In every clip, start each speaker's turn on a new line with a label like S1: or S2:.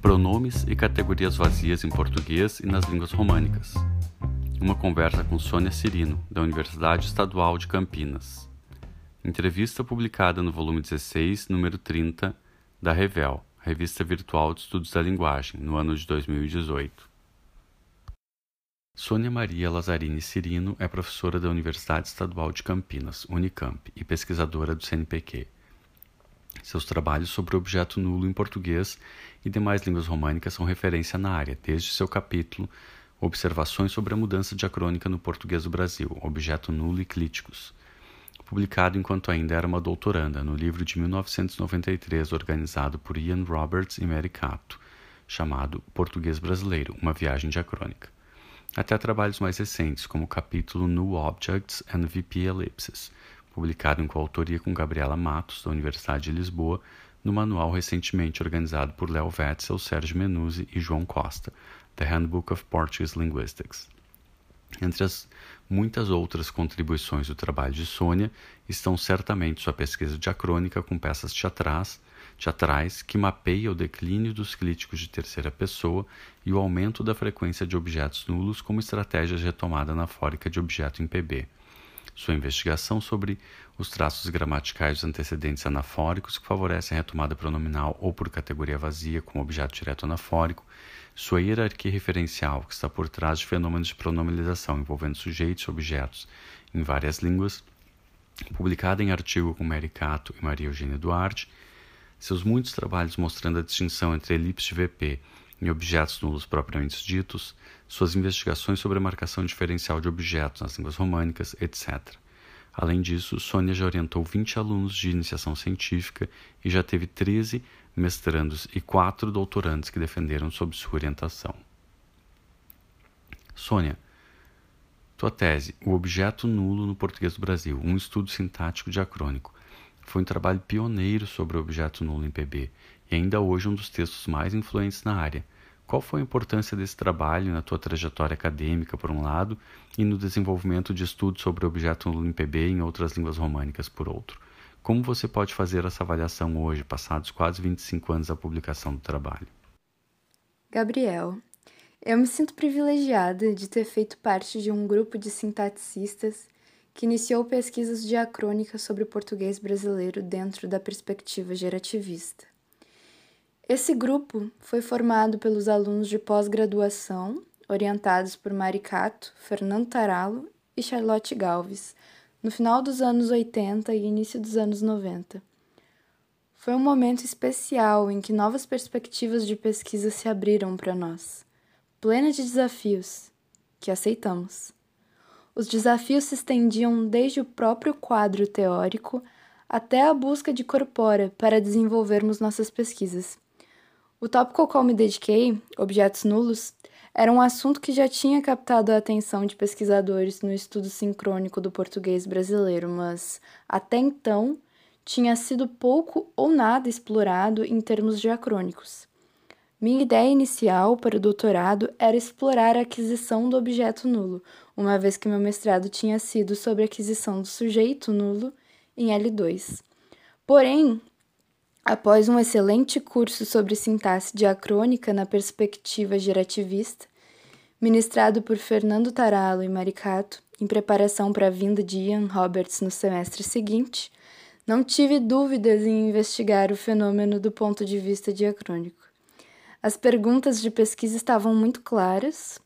S1: Pronomes e categorias vazias em português e nas línguas românicas. Uma conversa com Sônia Cirino, da Universidade Estadual de Campinas. Entrevista publicada no volume 16, número 30, da Revel, Revista Virtual de Estudos da Linguagem, no ano de 2018. Sônia Maria Lazzarini Cirino é professora da Universidade Estadual de Campinas, Unicamp, e pesquisadora do CNPq. Seus trabalhos sobre o objeto nulo em português e demais línguas românicas são referência na área, desde seu capítulo Observações sobre a mudança diacrônica no português do Brasil, objeto nulo e clíticos, publicado enquanto ainda era uma doutoranda no livro de 1993 organizado por Ian Roberts e Mary Cato, chamado Português Brasileiro, uma viagem diacrônica. Até trabalhos mais recentes, como o capítulo New Objects and VP Ellipses, publicado em coautoria com Gabriela Matos, da Universidade de Lisboa, no manual recentemente organizado por Léo Wetzel, Sérgio Menuzzi e João Costa, The Handbook of Portuguese Linguistics. Entre as muitas outras contribuições do trabalho de Sônia estão certamente sua pesquisa diacrônica com peças teatrais, teatrais que mapeia o declínio dos críticos de terceira pessoa e o aumento da frequência de objetos nulos como estratégia de retomada anafórica de objeto em PB. Sua investigação sobre os traços gramaticais dos antecedentes anafóricos que favorecem a retomada pronominal ou por categoria vazia como objeto direto anafórico, sua hierarquia referencial que está por trás de fenômenos de pronominalização envolvendo sujeitos e objetos em várias línguas, publicada em artigo com Mary Cato e Maria Eugênia Duarte, seus muitos trabalhos mostrando a distinção entre elipse de VP e objetos nulos propriamente ditos, suas investigações sobre a marcação diferencial de objetos nas línguas românicas, etc. Além disso, Sônia já orientou 20 alunos de iniciação científica e já teve 13 mestrandos e 4 doutorandos que defenderam sob sua orientação. Sônia, tua tese, O Objeto Nulo no Português do Brasil, um estudo sintático diacrônico, foi um trabalho pioneiro sobre o objeto nulo em PB e ainda hoje um dos textos mais influentes na área. Qual foi a importância desse trabalho na tua trajetória acadêmica, por um lado, e no desenvolvimento de estudos sobre o objeto nulo em PB em outras línguas românicas, por outro? Como você pode fazer essa avaliação hoje, passados quase 25 anos da publicação do trabalho?
S2: Gabriel, eu me sinto privilegiada de ter feito parte de um grupo de sintaticistas que iniciou pesquisas diacrônicas sobre o português brasileiro dentro da perspectiva gerativista. Esse grupo foi formado pelos alunos de pós-graduação, orientados por Maricato, Fernando Taralo e Charlotte Galves, no final dos anos 80 e início dos anos 90. Foi um momento especial em que novas perspectivas de pesquisa se abriram para nós, plena de desafios, que aceitamos. Os desafios se estendiam desde o próprio quadro teórico até a busca de corpora para desenvolvermos nossas pesquisas. O tópico ao qual me dediquei, objetos nulos, era um assunto que já tinha captado a atenção de pesquisadores no estudo sincrônico do português brasileiro, mas até então tinha sido pouco ou nada explorado em termos diacrônicos. Minha ideia inicial para o doutorado era explorar a aquisição do objeto nulo, uma vez que meu mestrado tinha sido sobre a aquisição do sujeito nulo em L2. Porém, após um excelente curso sobre sintaxe diacrônica na perspectiva gerativista, ministrado por Fernando Taralo e Maricato, em preparação para a vinda de Ian Roberts no semestre seguinte, não tive dúvidas em investigar o fenômeno do ponto de vista diacrônico. As perguntas de pesquisa estavam muito claras,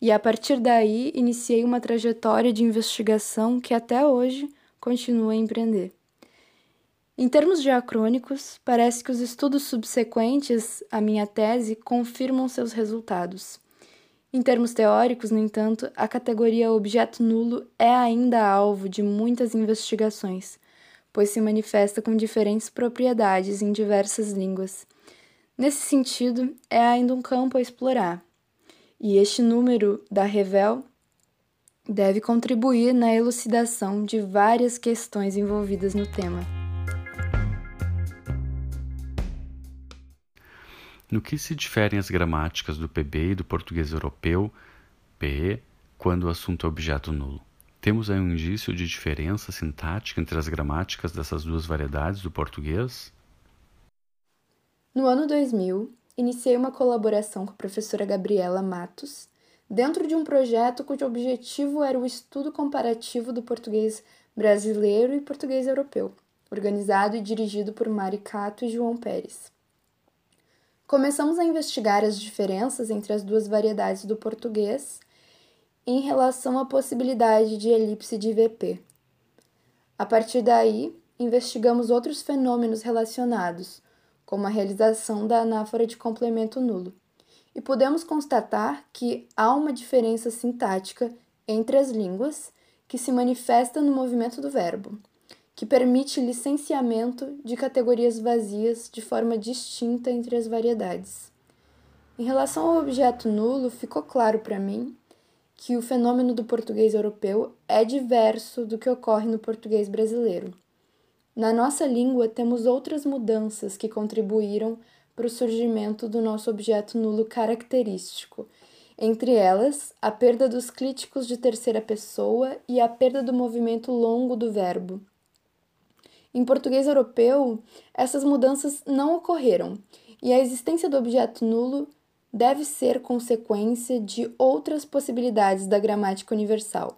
S2: e a partir daí iniciei uma trajetória de investigação que até hoje continuo a empreender. Em termos diacrônicos, parece que os estudos subsequentes à minha tese confirmam seus resultados. Em termos teóricos, no entanto, a categoria objeto nulo é ainda alvo de muitas investigações, pois se manifesta com diferentes propriedades em diversas línguas. Nesse sentido, é ainda um campo a explorar e este número da Revel deve contribuir na elucidação de várias questões envolvidas no tema.
S1: No que se diferem as gramáticas do PB e do português europeu, PE, quando o assunto é objeto nulo? Temos aí um indício de diferença sintática entre as gramáticas dessas duas variedades do português?
S2: No ano 2000, iniciei uma colaboração com a professora Gabriela Matos, dentro de um projeto cujo objetivo era o estudo comparativo do português brasileiro e português europeu, organizado e dirigido por Mari Cato e João Pérez. Começamos a investigar as diferenças entre as duas variedades do português em relação à possibilidade de elipse de VP. A partir daí, investigamos outros fenômenos relacionados, como a realização da anáfora de complemento nulo, e podemos constatar que há uma diferença sintática entre as línguas que se manifesta no movimento do verbo que permite licenciamento de categorias vazias de forma distinta entre as variedades. Em relação ao objeto nulo, ficou claro para mim que o fenômeno do português europeu é diverso do que ocorre no português brasileiro. Na nossa língua, temos outras mudanças que contribuíram para o surgimento do nosso objeto nulo característico, entre elas a perda dos críticos de terceira pessoa e a perda do movimento longo do verbo, em português europeu, essas mudanças não ocorreram, e a existência do objeto nulo deve ser consequência de outras possibilidades da gramática universal.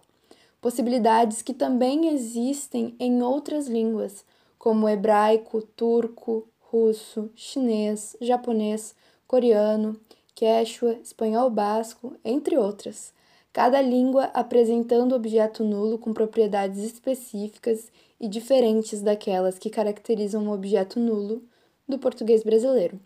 S2: Possibilidades que também existem em outras línguas, como hebraico, turco, russo, chinês, japonês, coreano, quechua, espanhol basco, entre outras. Cada língua apresentando objeto nulo com propriedades específicas e diferentes daquelas que caracterizam o objeto nulo do português brasileiro.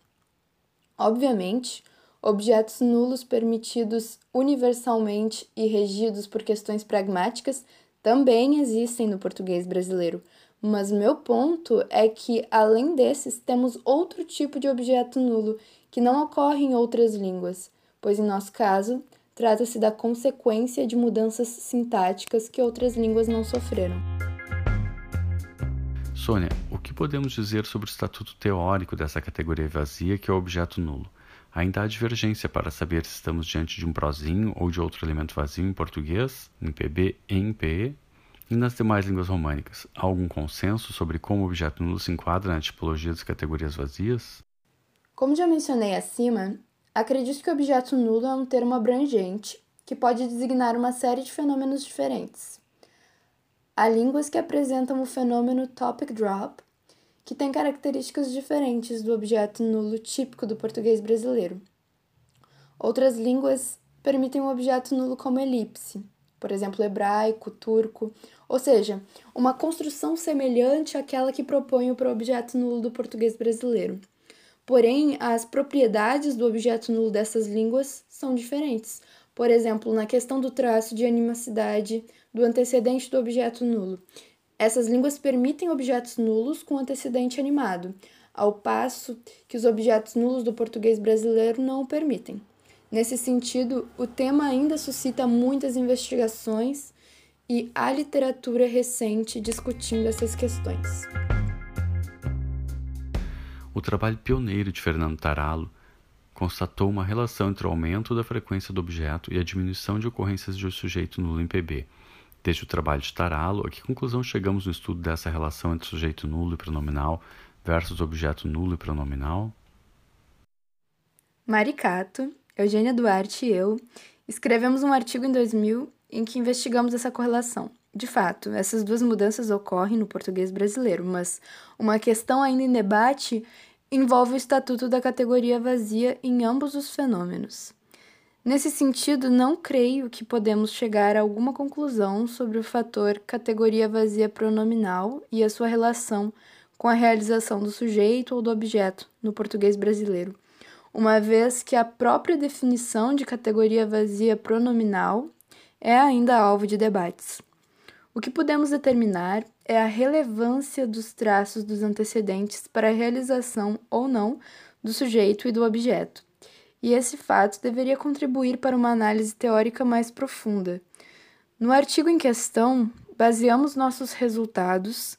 S2: Obviamente, objetos nulos permitidos universalmente e regidos por questões pragmáticas também existem no português brasileiro, mas meu ponto é que, além desses, temos outro tipo de objeto nulo que não ocorre em outras línguas, pois, em nosso caso, trata-se da consequência de mudanças sintáticas que outras línguas não sofreram.
S1: Sônia, o que podemos dizer sobre o estatuto teórico dessa categoria vazia que é o objeto nulo? Ainda há divergência para saber se estamos diante de um prozinho ou de outro elemento vazio em português, em PB e em PE? E nas demais línguas românicas, há algum consenso sobre como o objeto nulo se enquadra na tipologia das categorias vazias?
S2: Como já mencionei acima, acredito que objeto nulo é um termo abrangente que pode designar uma série de fenômenos diferentes. Há línguas que apresentam o fenômeno topic drop, que tem características diferentes do objeto nulo típico do português brasileiro. Outras línguas permitem um objeto nulo como elipse, por exemplo, hebraico, turco, ou seja, uma construção semelhante àquela que propõe o objeto nulo do português brasileiro. Porém, as propriedades do objeto nulo dessas línguas são diferentes. Por exemplo, na questão do traço de animacidade do antecedente do objeto nulo. Essas línguas permitem objetos nulos com antecedente animado, ao passo que os objetos nulos do português brasileiro não o permitem. Nesse sentido, o tema ainda suscita muitas investigações e há literatura recente discutindo essas questões.
S1: O trabalho pioneiro de Fernando Taralo constatou uma relação entre o aumento da frequência do objeto e a diminuição de ocorrências de um sujeito nulo em PB, Desde o trabalho de Taralo, a que conclusão chegamos no estudo dessa relação entre sujeito nulo e pronominal versus objeto nulo e pronominal?
S2: Maricato, Eugênia Duarte e eu escrevemos um artigo em 2000 em que investigamos essa correlação. De fato, essas duas mudanças ocorrem no português brasileiro, mas uma questão ainda em debate envolve o estatuto da categoria vazia em ambos os fenômenos. Nesse sentido, não creio que podemos chegar a alguma conclusão sobre o fator categoria vazia pronominal e a sua relação com a realização do sujeito ou do objeto no português brasileiro, uma vez que a própria definição de categoria vazia pronominal é ainda alvo de debates. O que podemos determinar é a relevância dos traços dos antecedentes para a realização ou não do sujeito e do objeto e esse fato deveria contribuir para uma análise teórica mais profunda. No artigo em questão, baseamos nossos resultados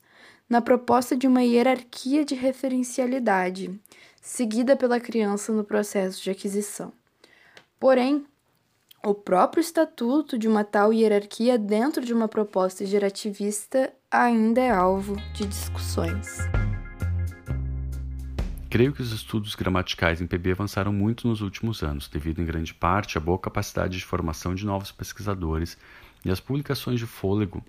S2: na proposta de uma hierarquia de referencialidade, seguida pela criança no processo de aquisição. Porém, o próprio estatuto de uma tal hierarquia dentro de uma proposta gerativista ainda é alvo de discussões.
S1: Creio que os estudos gramaticais em PB avançaram muito nos últimos anos, devido em grande parte à boa capacidade de formação de novos pesquisadores e às publicações de fôlego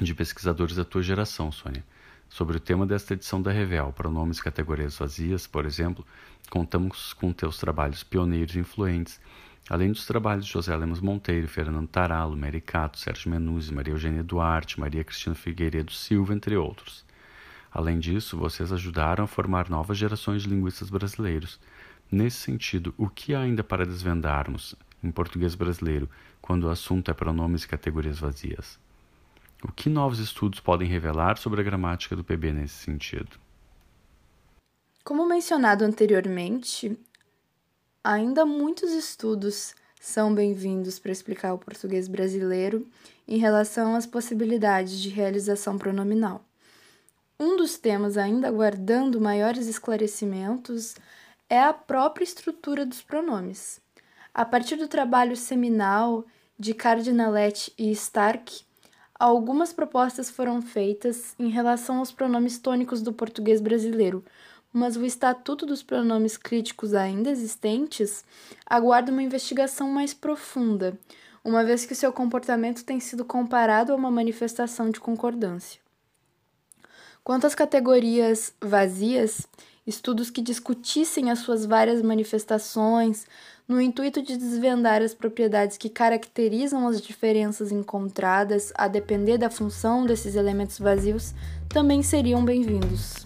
S1: de pesquisadores da tua geração, Sônia. Sobre o tema desta edição da Revel, pronomes e categorias vazias, por exemplo, contamos com teus trabalhos pioneiros e influentes, além dos trabalhos de José Lemos Monteiro, Fernando Taralo, Mary Cato, Sérgio Menuzzi, Maria Eugênia Duarte, Maria Cristina Figueiredo Silva, entre outros. Além disso, vocês ajudaram a formar novas gerações de linguistas brasileiros. Nesse sentido, o que há ainda para desvendarmos em português brasileiro quando o assunto é pronomes e categorias vazias? O que novos estudos podem revelar sobre a gramática do PB nesse sentido?
S2: Como mencionado anteriormente, ainda muitos estudos são bem-vindos para explicar o português brasileiro em relação às possibilidades de realização pronominal. Um dos temas ainda aguardando maiores esclarecimentos é a própria estrutura dos pronomes. A partir do trabalho seminal de Cardinaletti e Stark, algumas propostas foram feitas em relação aos pronomes tônicos do português brasileiro, mas o estatuto dos pronomes críticos ainda existentes aguarda uma investigação mais profunda, uma vez que seu comportamento tem sido comparado a uma manifestação de concordância. Quanto às categorias vazias, estudos que discutissem as suas várias manifestações, no intuito de desvendar as propriedades que caracterizam as diferenças encontradas a depender da função desses elementos vazios, também seriam bem-vindos.